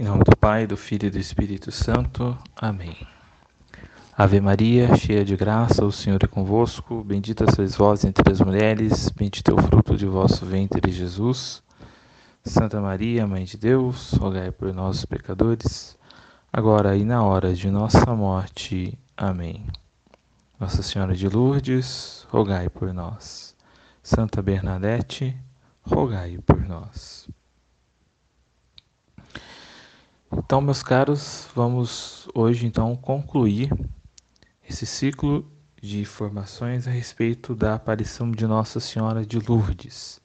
Em nome do Pai, do Filho e do Espírito Santo. Amém. Ave Maria, cheia de graça, o Senhor é convosco. Bendita sois vós entre as mulheres, bendito é o fruto de vosso ventre, Jesus. Santa Maria, Mãe de Deus, rogai por nós, pecadores, agora e na hora de nossa morte. Amém. Nossa Senhora de Lourdes, rogai por nós. Santa Bernadette, rogai por nós. Então, meus caros, vamos hoje então concluir esse ciclo de informações a respeito da aparição de Nossa Senhora de Lourdes.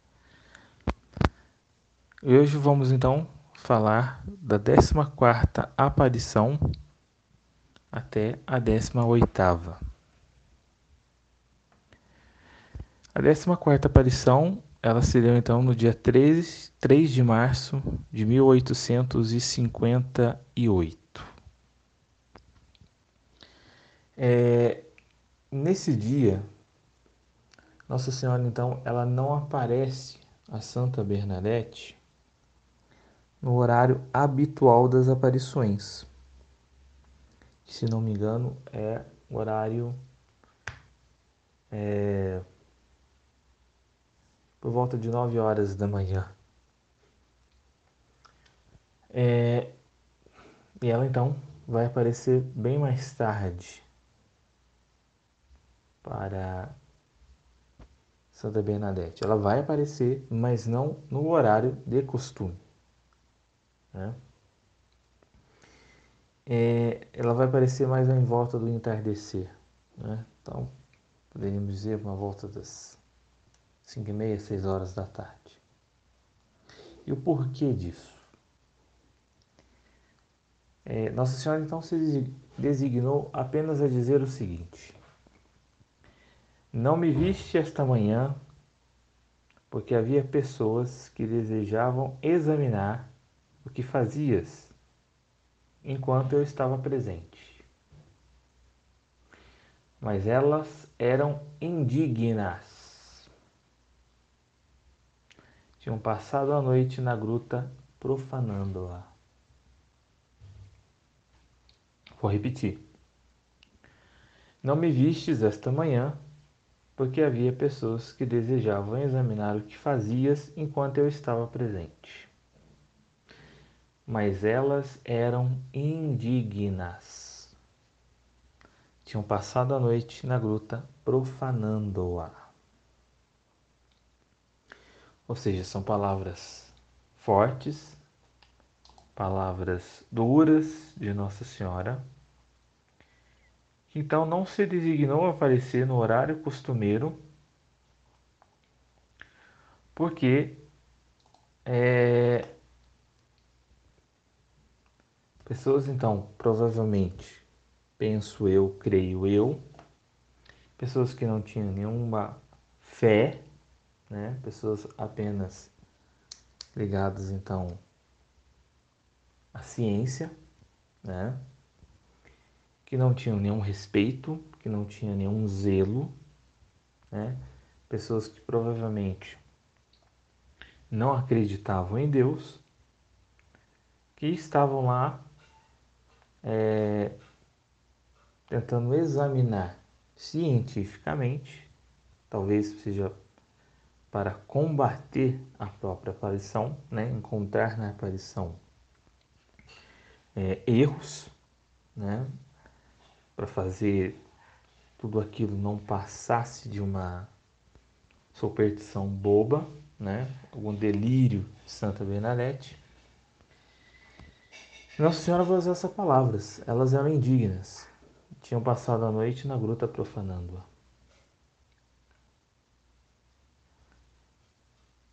Hoje vamos então falar da 14ª aparição até a 18ª. A 14ª aparição ela se deu então no dia 3, 3 de março de 1858. É, nesse dia, Nossa Senhora então ela não aparece a Santa Bernadette no horário habitual das aparições. Se não me engano, é horário é, por volta de 9 horas da manhã. É, e ela então vai aparecer bem mais tarde para Santa Bernadette. Ela vai aparecer, mas não no horário de costume. Né? É, ela vai aparecer mais em volta do entardecer. Né? Então, poderíamos dizer uma volta das 5 e meia, 6 horas da tarde. E o porquê disso? É, Nossa Senhora então se designou apenas a dizer o seguinte: Não me viste esta manhã, porque havia pessoas que desejavam examinar o que fazias enquanto eu estava presente. Mas elas eram indignas tinham passado a noite na gruta profanando-a. Vou repetir. Não me vistes esta manhã, porque havia pessoas que desejavam examinar o que fazias enquanto eu estava presente. Mas elas eram indignas. Tinham passado a noite na gruta profanando-a. Ou seja, são palavras fortes, palavras duras de Nossa Senhora, então não se designou a aparecer no horário costumeiro, porque é, pessoas então provavelmente penso eu, creio eu, pessoas que não tinham nenhuma fé né? Pessoas apenas ligadas então à ciência, né? Que não tinham nenhum respeito, que não tinham nenhum zelo, né? Pessoas que provavelmente não acreditavam em Deus, que estavam lá é, tentando examinar cientificamente, talvez seja para combater a própria aparição, né? encontrar na aparição é, erros, né? para fazer tudo aquilo não passasse de uma superstição boba, né? algum delírio de Santa Bernadette. Nossa Senhora vai usar essas palavras, elas eram indignas, tinham passado a noite na gruta profanando-a.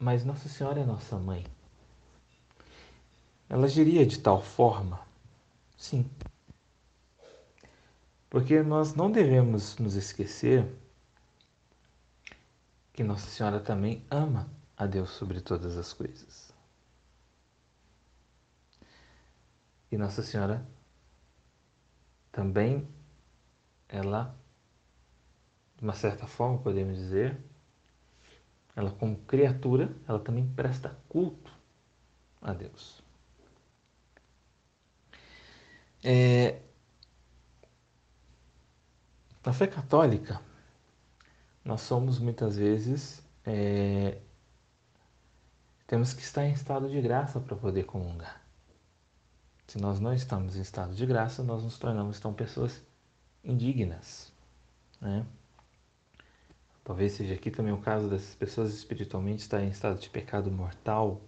Mas Nossa Senhora é nossa mãe. Ela agiria de tal forma? Sim. Porque nós não devemos nos esquecer que Nossa Senhora também ama a Deus sobre todas as coisas. E Nossa Senhora também, ela, de uma certa forma, podemos dizer, ela como criatura, ela também presta culto a Deus. É, na fé católica, nós somos muitas vezes. É, temos que estar em estado de graça para poder comungar. Se nós não estamos em estado de graça, nós nos tornamos então pessoas indignas. Né? Talvez seja aqui também o caso dessas pessoas espiritualmente estarem em estado de pecado mortal,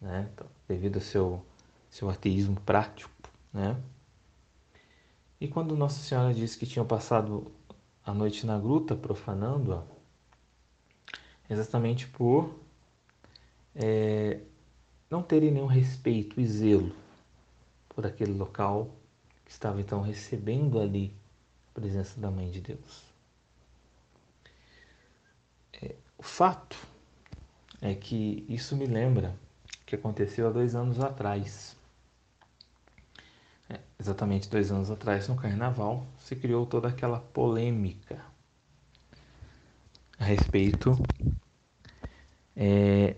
né? Então, devido ao seu, seu ateísmo prático. Né? E quando Nossa Senhora disse que tinham passado a noite na gruta profanando-a, exatamente por é, não terem nenhum respeito e zelo por aquele local que estava então recebendo ali a presença da Mãe de Deus. É, o fato é que isso me lembra que aconteceu há dois anos atrás. É, exatamente dois anos atrás, no Carnaval, se criou toda aquela polêmica a respeito é,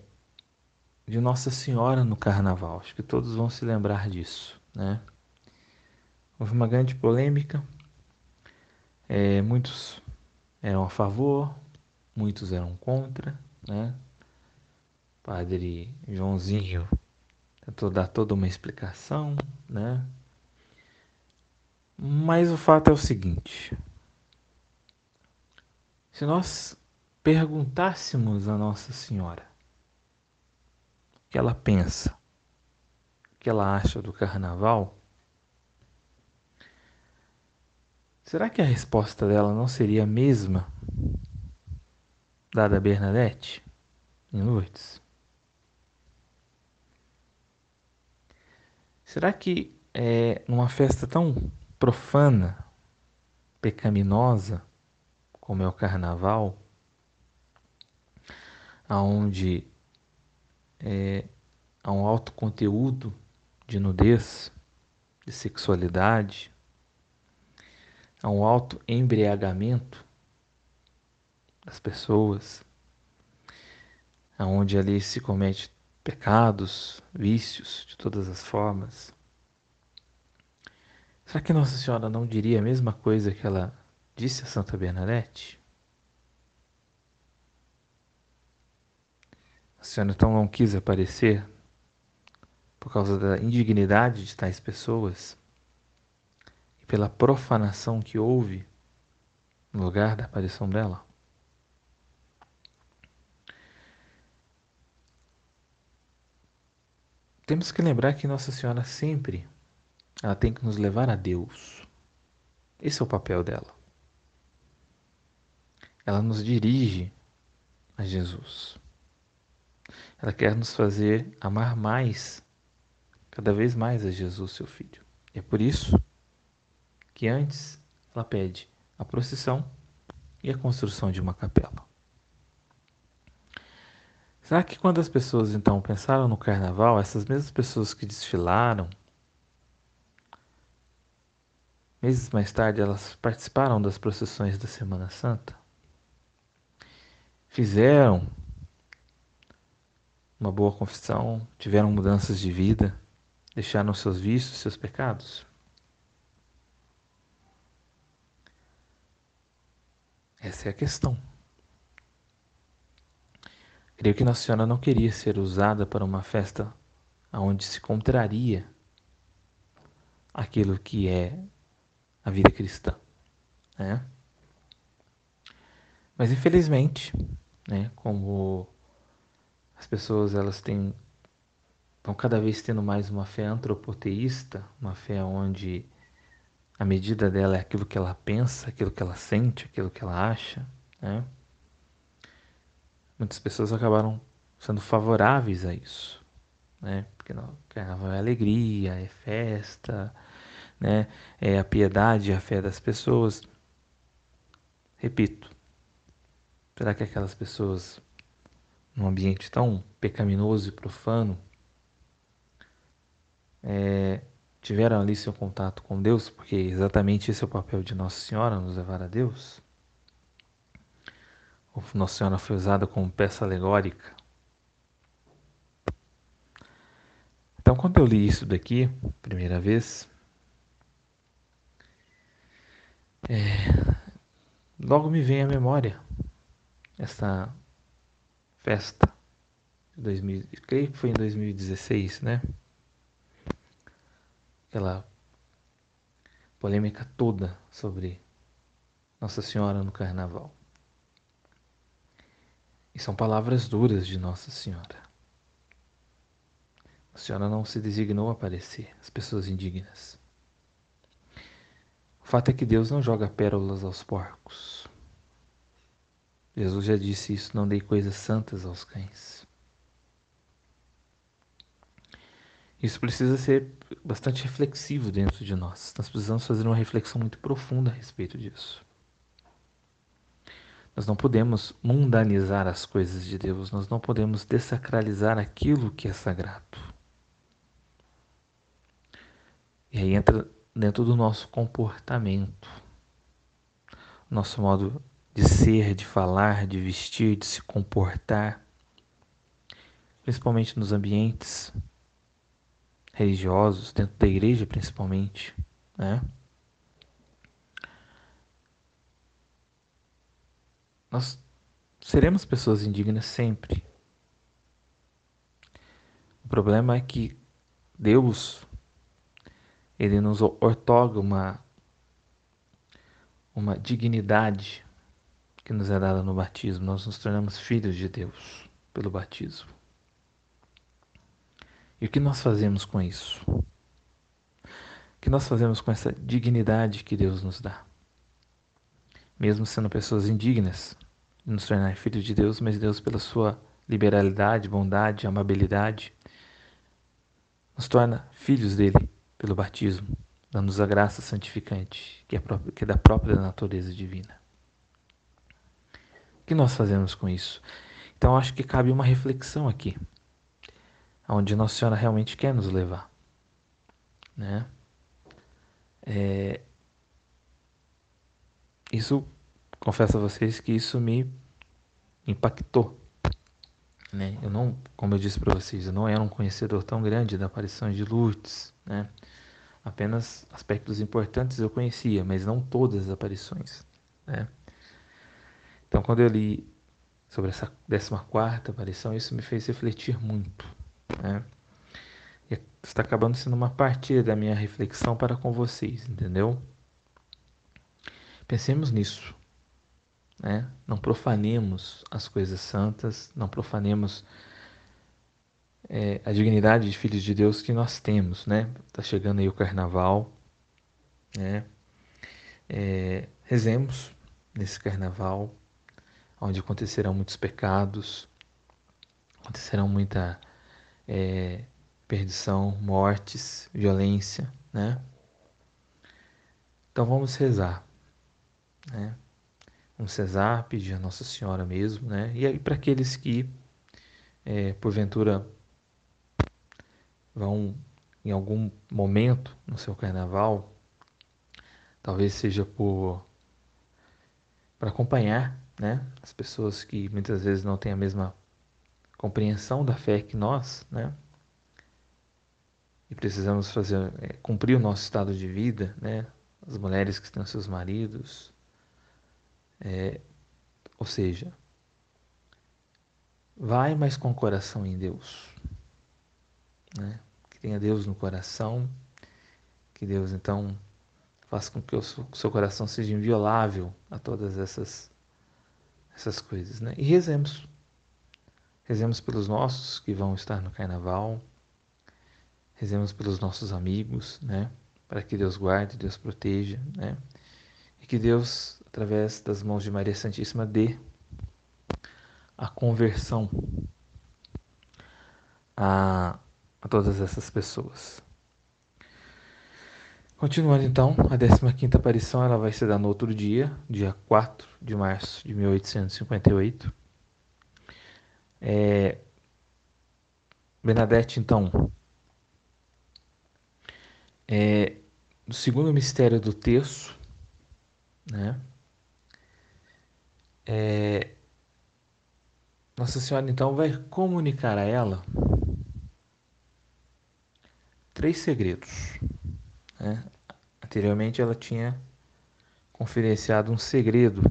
de Nossa Senhora no Carnaval. Acho que todos vão se lembrar disso, né? Houve uma grande polêmica. É, muitos eram a favor, muitos eram contra, né? Padre Joãozinho tentou dar toda uma explicação, né? Mas o fato é o seguinte: se nós perguntássemos a Nossa Senhora o que ela pensa, o que ela acha do carnaval, será que a resposta dela não seria a mesma dada Bernadette em Lourdes? Será que é, numa festa tão profana, pecaminosa, como é o carnaval, aonde é, há um alto conteúdo de nudez, de sexualidade, há um alto embriagamento das pessoas, aonde ali se comete pecados, vícios de todas as formas. Será que Nossa Senhora não diria a mesma coisa que ela disse a Santa Bernadette? A Senhora então não quis aparecer por causa da indignidade de tais pessoas e pela profanação que houve no lugar da aparição dela? Temos que lembrar que Nossa Senhora sempre ela tem que nos levar a Deus. Esse é o papel dela. Ela nos dirige a Jesus. Ela quer nos fazer amar mais, cada vez mais a Jesus, seu Filho. É por isso que antes ela pede a procissão e a construção de uma capela. Será que quando as pessoas então pensaram no carnaval, essas mesmas pessoas que desfilaram, meses mais tarde elas participaram das procissões da Semana Santa? Fizeram uma boa confissão, tiveram mudanças de vida, deixaram seus vícios, seus pecados? Essa é a questão. Creio que Nossa Senhora não queria ser usada para uma festa onde se contraria aquilo que é a vida cristã, né? Mas infelizmente, né, como as pessoas elas têm estão cada vez tendo mais uma fé antropoteísta, uma fé onde a medida dela é aquilo que ela pensa, aquilo que ela sente, aquilo que ela acha, né? Muitas pessoas acabaram sendo favoráveis a isso, né? Porque não, carnaval é alegria, é festa, né? É a piedade, a fé das pessoas. Repito, será que aquelas pessoas num ambiente tão pecaminoso e profano é, tiveram ali seu contato com Deus, porque exatamente esse é o papel de Nossa Senhora, nos levar a Deus? Nossa Senhora foi usada como peça alegórica. Então, quando eu li isso daqui, primeira vez, É, logo me vem à memória essa festa de 2000, creio que foi em 2016, né? Aquela polêmica toda sobre Nossa Senhora no Carnaval. E são palavras duras de Nossa Senhora. A senhora não se designou a aparecer, as pessoas indignas. O fato é que Deus não joga pérolas aos porcos. Jesus já disse isso: não dei coisas santas aos cães. Isso precisa ser bastante reflexivo dentro de nós. Nós precisamos fazer uma reflexão muito profunda a respeito disso. Nós não podemos mundanizar as coisas de Deus, nós não podemos desacralizar aquilo que é sagrado. E aí entra dentro do nosso comportamento, nosso modo de ser, de falar, de vestir, de se comportar, principalmente nos ambientes religiosos, dentro da igreja principalmente, né? Nós seremos pessoas indignas sempre. O problema é que Deus ele nos ortoga uma, uma dignidade que nos é dada no batismo. Nós nos tornamos filhos de Deus pelo batismo. E o que nós fazemos com isso? O que nós fazemos com essa dignidade que Deus nos dá? Mesmo sendo pessoas indignas nos tornar filhos de Deus, mas Deus, pela sua liberalidade, bondade, amabilidade, nos torna filhos dele pelo batismo, dando-nos a graça santificante, que é, própria, que é da própria natureza divina. O que nós fazemos com isso? Então acho que cabe uma reflexão aqui, aonde Nossa Senhora realmente quer nos levar, né? É... Isso, confesso a vocês que isso me impactou, né? Eu não, como eu disse para vocês, eu não era um conhecedor tão grande da aparição de Lourdes, né? Apenas aspectos importantes eu conhecia, mas não todas as aparições, né? Então, quando eu li sobre essa 14 aparição, isso me fez refletir muito, né? Está acabando sendo uma partilha da minha reflexão para com vocês, entendeu? Pensemos nisso, né? Não profanemos as coisas santas, não profanemos é, a dignidade de filhos de Deus que nós temos, né? Tá chegando aí o Carnaval, né? É, rezemos nesse Carnaval, onde acontecerão muitos pecados, acontecerão muita é, perdição, mortes, violência, né? Então vamos rezar, né? Rezar, pedir a Nossa Senhora mesmo, né? E aí para aqueles que é, porventura vão em algum momento no seu carnaval, talvez seja por para acompanhar, né, as pessoas que muitas vezes não têm a mesma compreensão da fé que nós, né? E precisamos fazer é, cumprir o nosso estado de vida, né? As mulheres que têm seus maridos, é, ou seja, vai mais com o coração em Deus, né? que tenha Deus no coração, que Deus então faça com que o seu coração seja inviolável a todas essas essas coisas, né? E rezemos. Rezemos pelos nossos que vão estar no carnaval. Rezemos pelos nossos amigos, né? Para que Deus guarde, Deus proteja, né? E que Deus, através das mãos de Maria Santíssima, dê a conversão a a todas essas pessoas. Continuando então, a 15ª aparição ela vai se dar no outro dia, dia 4 de março de 1858. É, Bernadette, então, é, no segundo mistério do terço, né, é, Nossa Senhora, então, vai comunicar a ela três segredos. Né? Anteriormente ela tinha confidenciado um segredo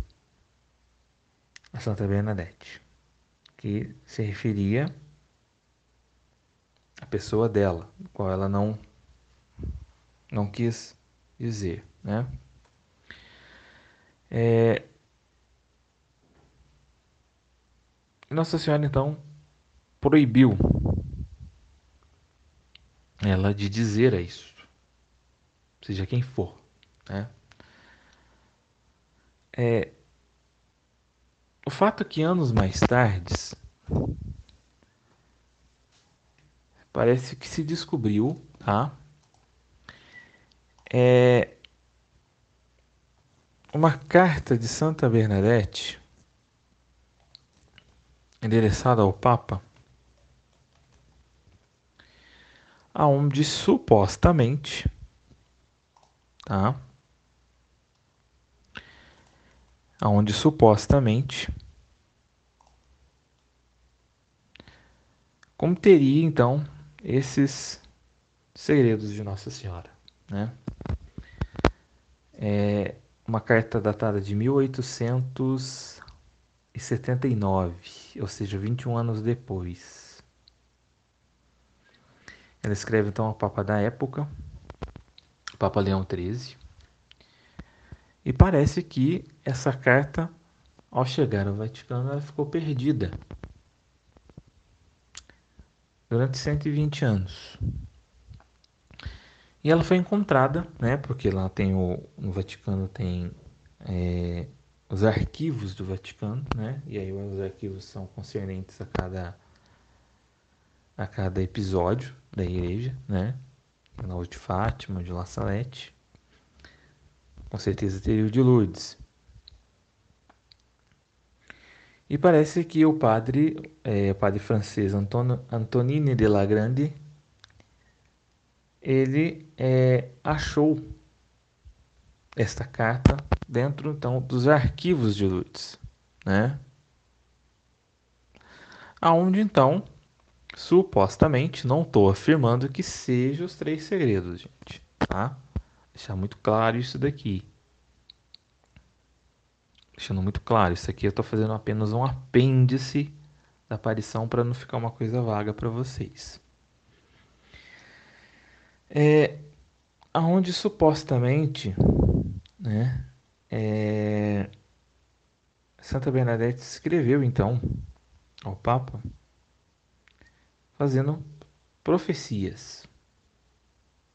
a Santa Bernadette, que se referia à pessoa dela, qual ela não não quis dizer, né? É... Nossa Senhora então proibiu ela de dizer a isso, seja quem for, né? É, o fato é que anos mais tarde parece que se descobriu, tá? É uma carta de Santa Bernadette endereçada ao Papa, aonde supostamente, tá? Aonde supostamente como teria então esses segredos de Nossa Senhora, né? É uma carta datada de 1879, ou seja, 21 anos depois. Ela escreve então ao Papa da época, Papa Leão XIII, e parece que essa carta, ao chegar ao Vaticano, ela ficou perdida durante 120 anos. E ela foi encontrada, né? Porque lá tem o no Vaticano tem é, os arquivos do Vaticano, né? E aí os arquivos são concernentes a cada a cada episódio da igreja, né? Na de Fátima, de La Salette. Com certeza teria o de Lourdes. E parece que o padre, é, o padre francês Antonio, Antonini de la Grande, ele é, achou esta carta dentro então dos arquivos de Lourdes, né? Aonde então supostamente não estou afirmando que seja os três segredos, gente, tá? Deixar muito claro isso daqui. Deixando muito claro, isso aqui eu estou fazendo apenas um apêndice da aparição para não ficar uma coisa vaga para vocês. É, aonde supostamente, né, é, Santa Bernadette escreveu então ao Papa, fazendo profecias,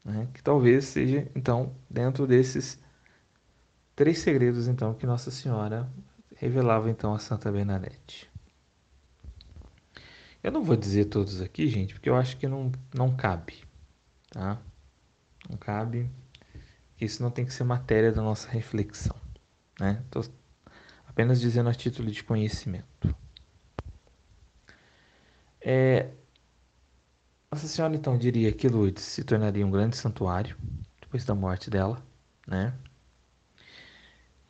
né, que talvez seja então dentro desses três segredos então que Nossa Senhora revelava então a Santa Bernadette. Eu não vou dizer todos aqui, gente, porque eu acho que não, não cabe, tá? Não cabe. Isso não tem que ser matéria da nossa reflexão, né? Apenas dizendo a título de conhecimento. É, Nossa Senhora então diria que Lourdes se tornaria um grande santuário depois da morte dela, né?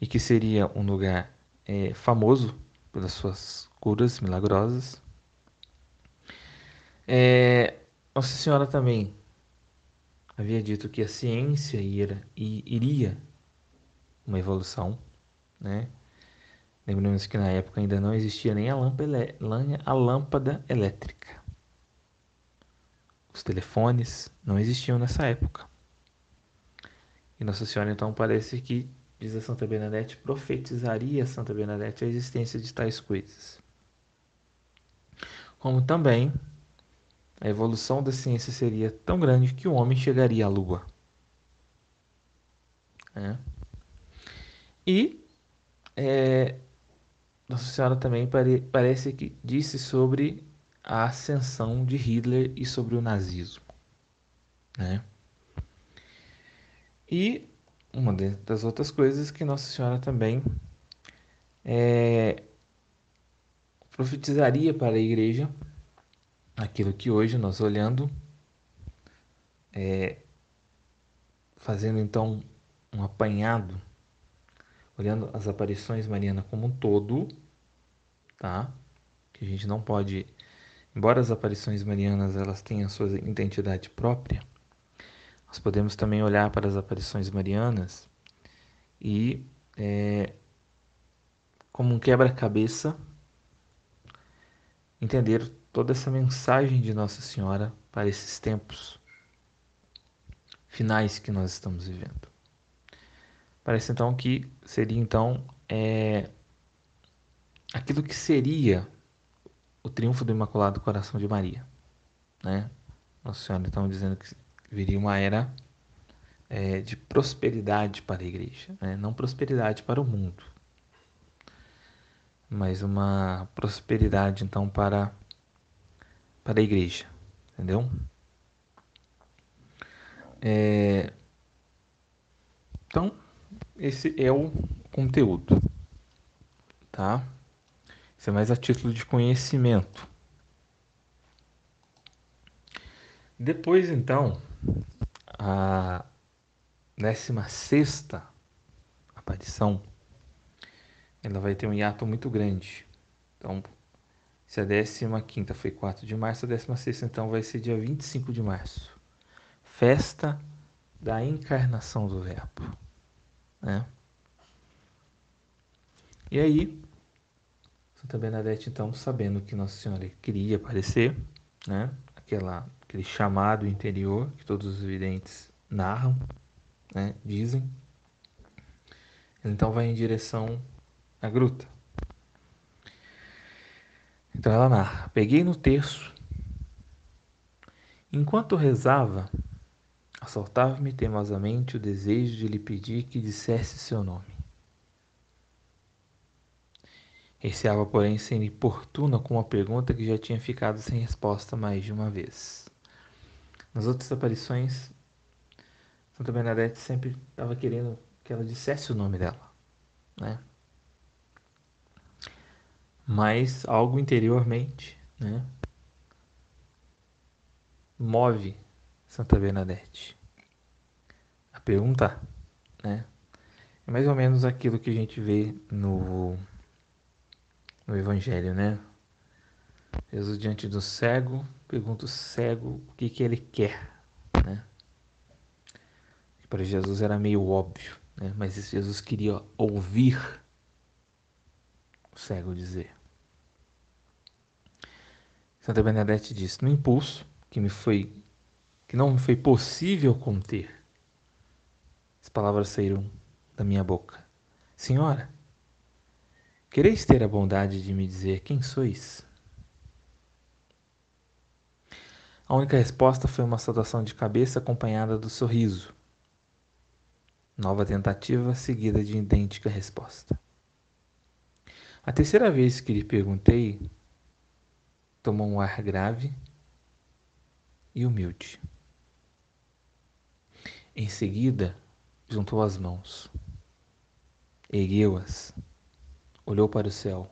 e que seria um lugar é, famoso pelas suas curas milagrosas. É, Nossa Senhora também havia dito que a ciência ira, iria uma evolução, né? Lembramos que na época ainda não existia nem a lâmpada, a lâmpada elétrica. Os telefones não existiam nessa época. E Nossa Senhora então parece que diz a Santa Bernadette, profetizaria a Santa Bernadette a existência de tais coisas. Como também a evolução da ciência seria tão grande que o homem chegaria à Lua. É. E é, Nossa Senhora também pare, parece que disse sobre a ascensão de Hitler e sobre o nazismo. Né? E uma das outras coisas que Nossa Senhora também é, profetizaria para a igreja aquilo que hoje nós olhando, é, fazendo então um apanhado, olhando as aparições marianas como um todo, tá? Que a gente não pode, embora as aparições marianas elas tenham sua identidade própria, nós podemos também olhar para as aparições marianas e é, como um quebra-cabeça, entender toda essa mensagem de Nossa Senhora para esses tempos finais que nós estamos vivendo. Parece então que seria então é, aquilo que seria o triunfo do Imaculado Coração de Maria, né? Nossa Senhora então dizendo que viria uma era é, de prosperidade para a igreja, né? não prosperidade para o mundo, mas uma prosperidade então para para a igreja, entendeu? É... Então esse é o conteúdo, tá? Isso é mais a título de conhecimento. Depois então a 16 aparição, ela vai ter um hiato muito grande. Então, se a 15 foi 4 de março, a 16 então vai ser dia 25 de março. Festa da encarnação do Verbo. Né? E aí, Santa Bernadette, então, sabendo que Nossa Senhora queria aparecer, né? Aquela, aquele chamado interior que todos os videntes narram, né, dizem. então vai em direção à gruta. Então ela narra: Peguei no terço. Enquanto rezava, assaltava-me teimosamente o desejo de lhe pedir que dissesse seu nome. Receava, porém, ser importuna com uma pergunta que já tinha ficado sem resposta mais de uma vez. Nas outras aparições, Santa Bernadette sempre estava querendo que ela dissesse o nome dela, né? Mas algo interiormente, né? Move Santa Bernadette a perguntar, né? É mais ou menos aquilo que a gente vê no, no Evangelho, né? Jesus diante do cego, pergunta o cego o que, que ele quer, né? para Jesus era meio óbvio, né? mas Jesus queria ouvir o cego dizer. Santa Bernadette disse: No impulso que me foi que não me foi possível conter, as palavras saíram da minha boca. Senhora, quereis ter a bondade de me dizer quem sois? A única resposta foi uma saudação de cabeça acompanhada do sorriso. Nova tentativa seguida de idêntica resposta. A terceira vez que lhe perguntei, tomou um ar grave e humilde. Em seguida, juntou as mãos, ergueu-as, olhou para o céu.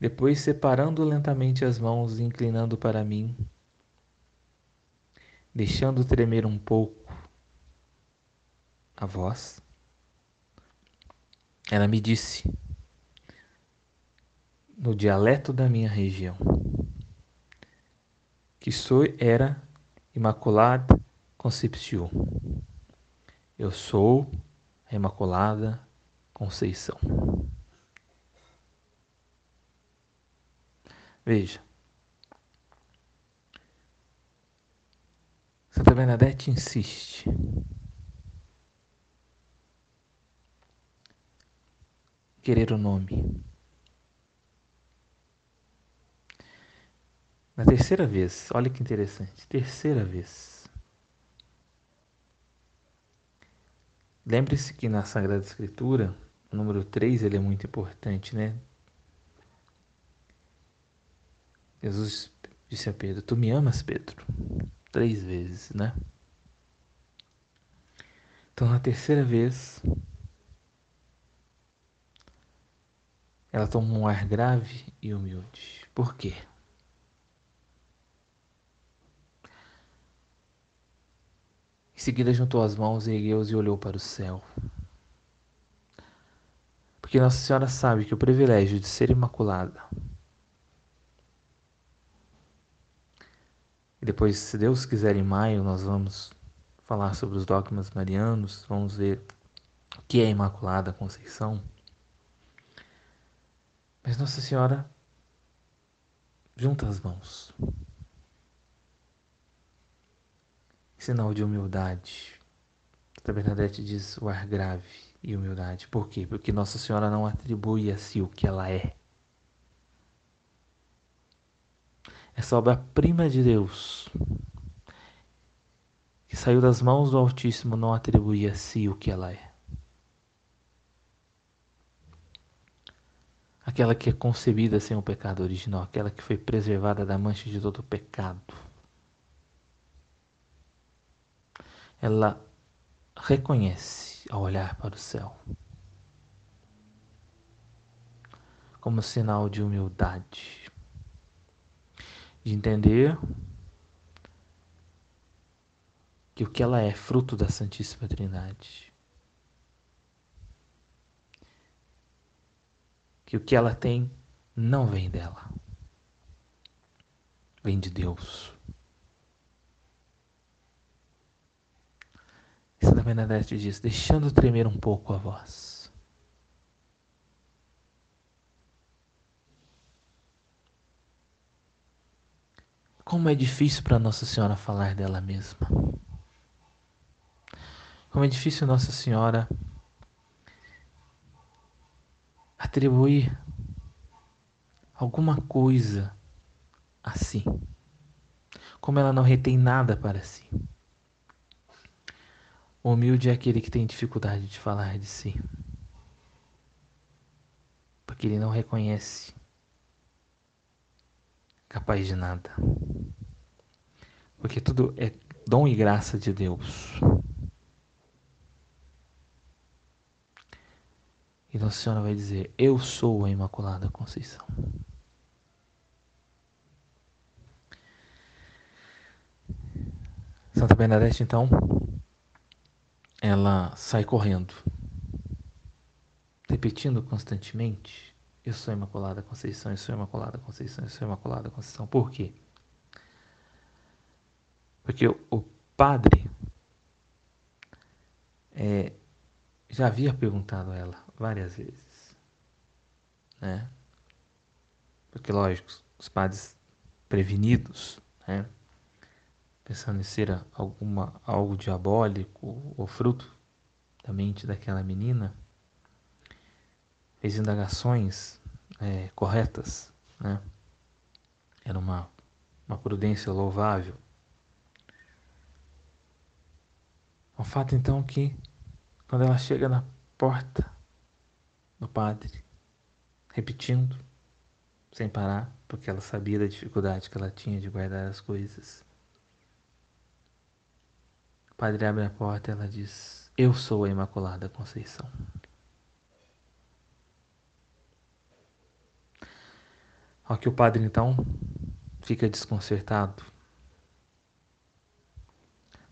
Depois, separando lentamente as mãos e inclinando para mim, deixando tremer um pouco a voz, ela me disse, no dialeto da minha região, que sou era Imaculada Concepción. Eu sou a Imaculada Conceição. Veja. Santa Bernadette insiste querer o nome. Na terceira vez, olha que interessante, terceira vez. Lembre-se que na Sagrada Escritura, o número 3 ele é muito importante, né? Jesus disse a Pedro: Tu me amas, Pedro? Três vezes, né? Então, na terceira vez, Ela toma um ar grave e humilde. Por quê? Em seguida juntou as mãos, ergueu-os e olhou para o céu. Porque Nossa Senhora sabe que o privilégio de ser imaculada E depois, se Deus quiser, em maio, nós vamos falar sobre os dogmas marianos, vamos ver que é a Imaculada Conceição. Mas Nossa Senhora junta as mãos. Sinal de humildade. Santa Bernadette diz o ar grave e humildade. Por quê? Porque Nossa Senhora não atribui a si o que ela é. Essa obra-prima de Deus, que saiu das mãos do Altíssimo, não atribui a si o que ela é. Aquela que é concebida sem o pecado original, aquela que foi preservada da mancha de todo o pecado. Ela reconhece ao olhar para o céu como sinal de humildade, de entender que o que ela é fruto da Santíssima Trindade. Que o que ela tem não vem dela, vem de Deus. Santa Bernadette diz: deixando tremer um pouco a voz. Como é difícil para Nossa Senhora falar dela mesma. Como é difícil Nossa Senhora atribuir alguma coisa a si. Como ela não retém nada para si. Humilde é aquele que tem dificuldade de falar de si. Porque ele não reconhece capaz de nada. Porque tudo é dom e graça de Deus. E Nossa Senhora vai dizer: Eu sou a Imaculada Conceição. Santa Bernadette, então, ela sai correndo, repetindo constantemente: Eu sou Imaculada Conceição, eu sou Imaculada Conceição, eu sou Imaculada Conceição. Por quê? Porque o padre é, já havia perguntado a ela várias vezes, né? Porque, lógico, os padres prevenidos, né? Pensando em ser alguma, algo diabólico ou fruto da mente daquela menina, fez indagações é, corretas, né? Era uma, uma prudência louvável. O fato então que quando ela chega na porta do padre, repetindo, sem parar, porque ela sabia da dificuldade que ela tinha de guardar as coisas, padre abre a porta e ela diz: Eu sou a Imaculada Conceição. Ao que o padre então fica desconcertado.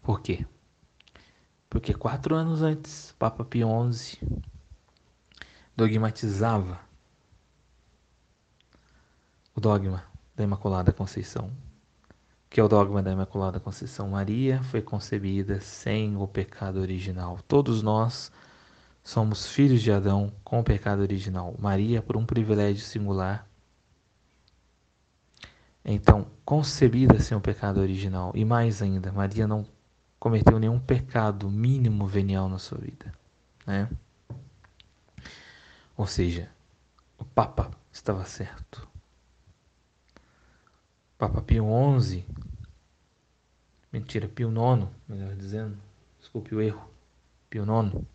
Por quê? Porque quatro anos antes, Papa Pio XI dogmatizava o dogma da Imaculada Conceição que é o dogma da Imaculada Conceição Maria, foi concebida sem o pecado original. Todos nós somos filhos de Adão com o pecado original. Maria, por um privilégio singular, então concebida sem o pecado original. E mais ainda, Maria não cometeu nenhum pecado mínimo venial na sua vida, né? Ou seja, o Papa estava certo. Papa Pio XI, mentira, Pio IX, melhor dizendo, desculpe o erro, Pio IX,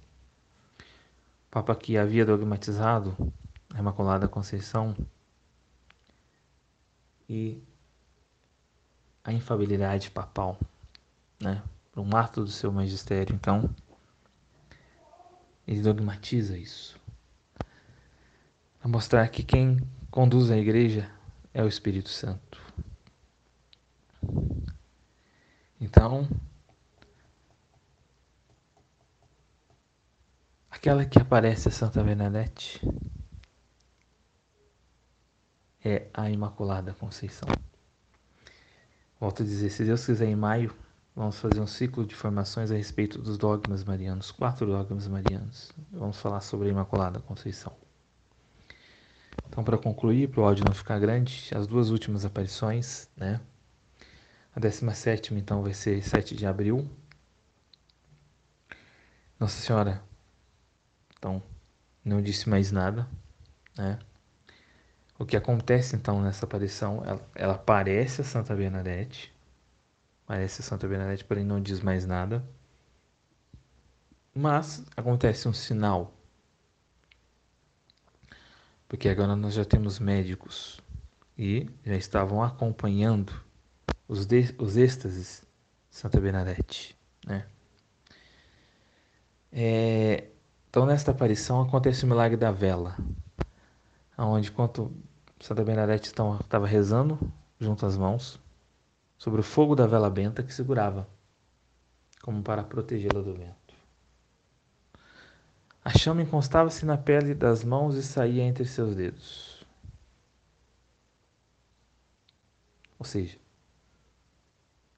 Papa que havia dogmatizado a Imaculada Conceição e a infabilidade papal, né? Um ato do seu magistério, então, ele dogmatiza isso. Para mostrar que quem conduz a igreja é o Espírito Santo. Então, aquela que aparece a Santa Bernadette é a Imaculada Conceição. Volto a dizer, se Deus quiser, em maio vamos fazer um ciclo de formações a respeito dos dogmas marianos, quatro dogmas marianos. Vamos falar sobre a Imaculada Conceição. Então, para concluir, para o áudio não ficar grande, as duas últimas aparições, né? A 17 então vai ser 7 de abril. Nossa Senhora, então, não disse mais nada, né? O que acontece então nessa aparição, ela, ela aparece a Santa Bernadette, aparece a Santa Bernadette, porém não diz mais nada. Mas acontece um sinal porque agora nós já temos médicos e já estavam acompanhando os, de, os êxtases Santa Bernadette. Né? É, então, nesta aparição, acontece o milagre da vela, onde, enquanto Santa Bernadette estava rezando junto às mãos, sobre o fogo da vela benta que segurava, como para protegê-la do vento. A chama encostava-se na pele das mãos e saía entre seus dedos. Ou seja,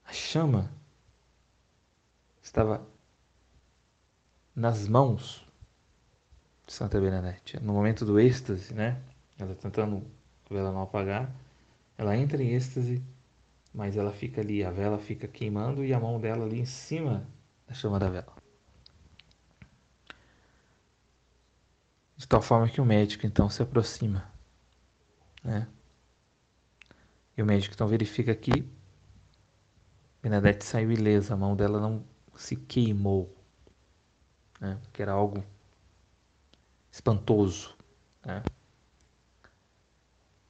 a chama estava nas mãos de Santa Bernadette. No momento do êxtase, né? Ela tentando ela não apagar, ela entra em êxtase, mas ela fica ali, a vela fica queimando e a mão dela ali em cima da chama da vela. de tal forma que o médico então se aproxima, né? E o médico então verifica que Benedete saiu ilesa, a mão dela não se queimou, né? Que era algo espantoso, né?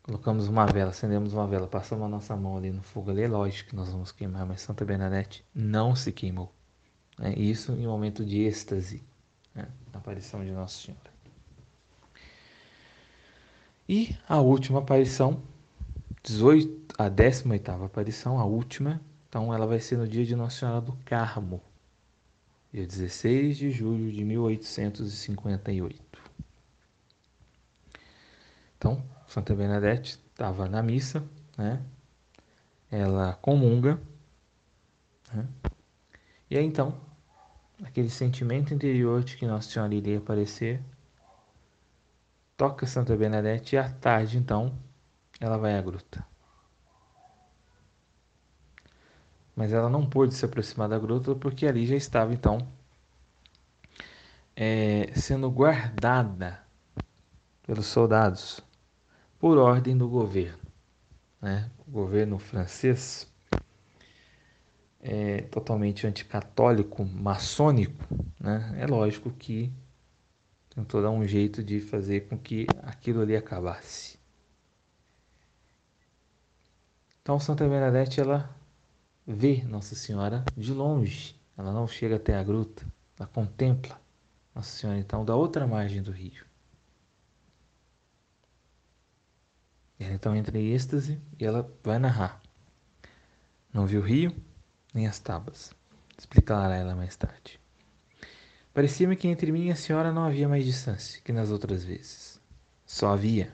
Colocamos uma vela, acendemos uma vela, passamos a nossa mão ali no fogo ali, é lógico que nós vamos queimar, mas Santa Bernadette não se queimou. Né? Isso em um momento de êxtase, né? a aparição de Nossa Senhora. E a última aparição, 18, a 18 aparição, a última, então ela vai ser no dia de Nossa Senhora do Carmo, dia 16 de julho de 1858. Então, Santa Bernadette estava na missa, né? Ela comunga, né? E aí então, aquele sentimento interior de que Nossa Senhora iria aparecer toca Santa Bernadette e à tarde, então, ela vai à gruta. Mas ela não pôde se aproximar da gruta porque ali já estava, então, é, sendo guardada pelos soldados por ordem do governo. Né? O governo francês é totalmente anticatólico, maçônico. Né? É lógico que tentou dar um jeito de fazer com que aquilo ali acabasse. Então Santa Bernadette ela vê Nossa Senhora de longe, ela não chega até a gruta, ela contempla Nossa Senhora então da outra margem do rio. Ela então entra em êxtase e ela vai narrar. Não viu o rio nem as tábuas. Explicará ela mais tarde. Parecia-me que entre mim e a senhora não havia mais distância que nas outras vezes. Só havia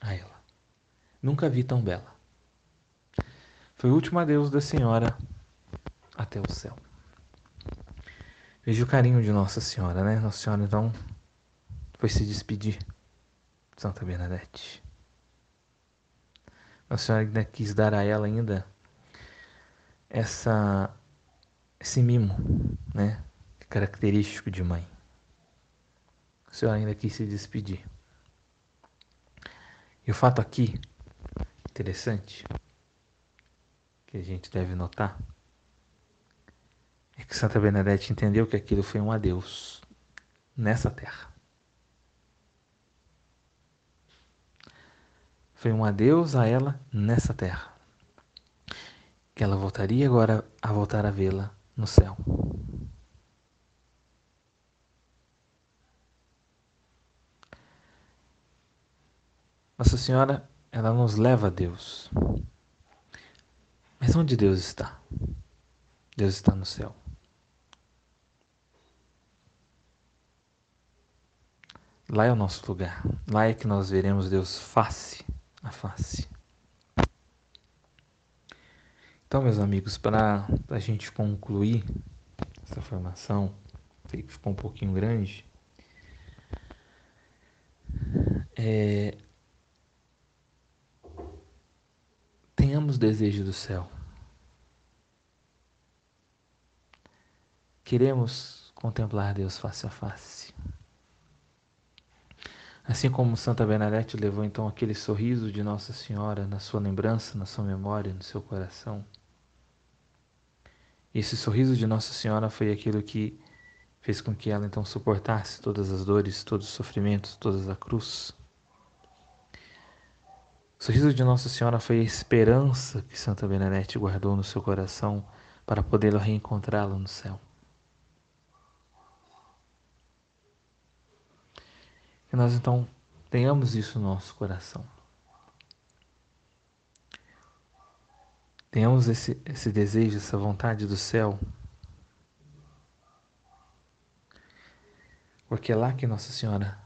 a ela. Nunca vi tão bela. Foi o último adeus da senhora até o céu. Veja o carinho de Nossa Senhora, né? Nossa Senhora então foi se despedir de Santa Bernadette. Nossa Senhora ainda quis dar a ela ainda essa esse mimo, né? característico de mãe. O senhor ainda quis se despedir. E o fato aqui, interessante, que a gente deve notar, é que Santa Bernadette entendeu que aquilo foi um adeus nessa terra. Foi um adeus a ela nessa terra. Que ela voltaria agora a voltar a vê-la no céu. Nossa Senhora, ela nos leva a Deus. Mas onde Deus está? Deus está no céu. Lá é o nosso lugar. Lá é que nós veremos Deus face a face. Então, meus amigos, para a gente concluir essa formação, que ficou um pouquinho grande, é, tenhamos desejo do céu. Queremos contemplar Deus face a face. Assim como Santa Bernadette levou então aquele sorriso de Nossa Senhora na sua lembrança, na sua memória, no seu coração. Esse sorriso de Nossa Senhora foi aquilo que fez com que ela então suportasse todas as dores, todos os sofrimentos, todas a cruz. O sorriso de Nossa Senhora foi a esperança que Santa Bernadette guardou no seu coração para poder reencontrá-la no céu. Que nós então tenhamos isso no nosso coração. Tenhamos esse, esse desejo, essa vontade do céu. Porque é lá que Nossa Senhora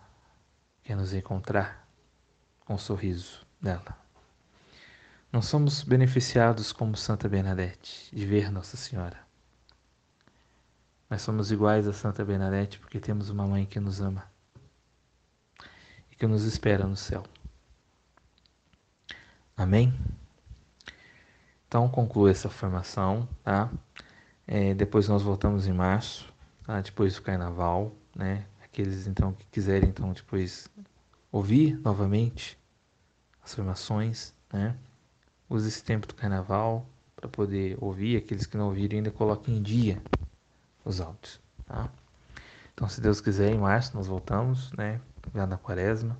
quer nos encontrar com o sorriso dela. Não somos beneficiados como Santa Bernadette de ver Nossa Senhora. Nós somos iguais a Santa Bernadette porque temos uma mãe que nos ama e que nos espera no céu. Amém? Então conclua essa formação, tá? É, depois nós voltamos em março, tá? depois do carnaval, né? Aqueles então que quiserem então depois ouvir novamente as formações, né? Use esse tempo do carnaval para poder ouvir. Aqueles que não ouviram ainda coloquem em dia os áudios, tá? Então, se Deus quiser, em março nós voltamos, né? Já na quaresma.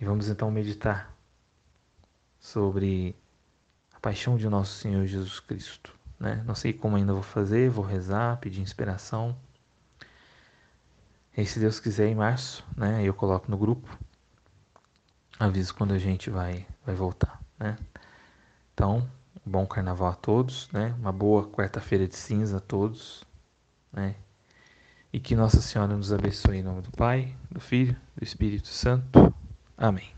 E vamos então meditar sobre a paixão de nosso Senhor Jesus Cristo, né? Não sei como ainda vou fazer, vou rezar, pedir inspiração. E se Deus quiser, em março, né? Eu coloco no grupo aviso quando a gente vai, vai voltar, né? Então, bom carnaval a todos, né? Uma boa quarta-feira de cinza a todos, né? E que Nossa Senhora nos abençoe em nome do Pai, do Filho, do Espírito Santo. Amém.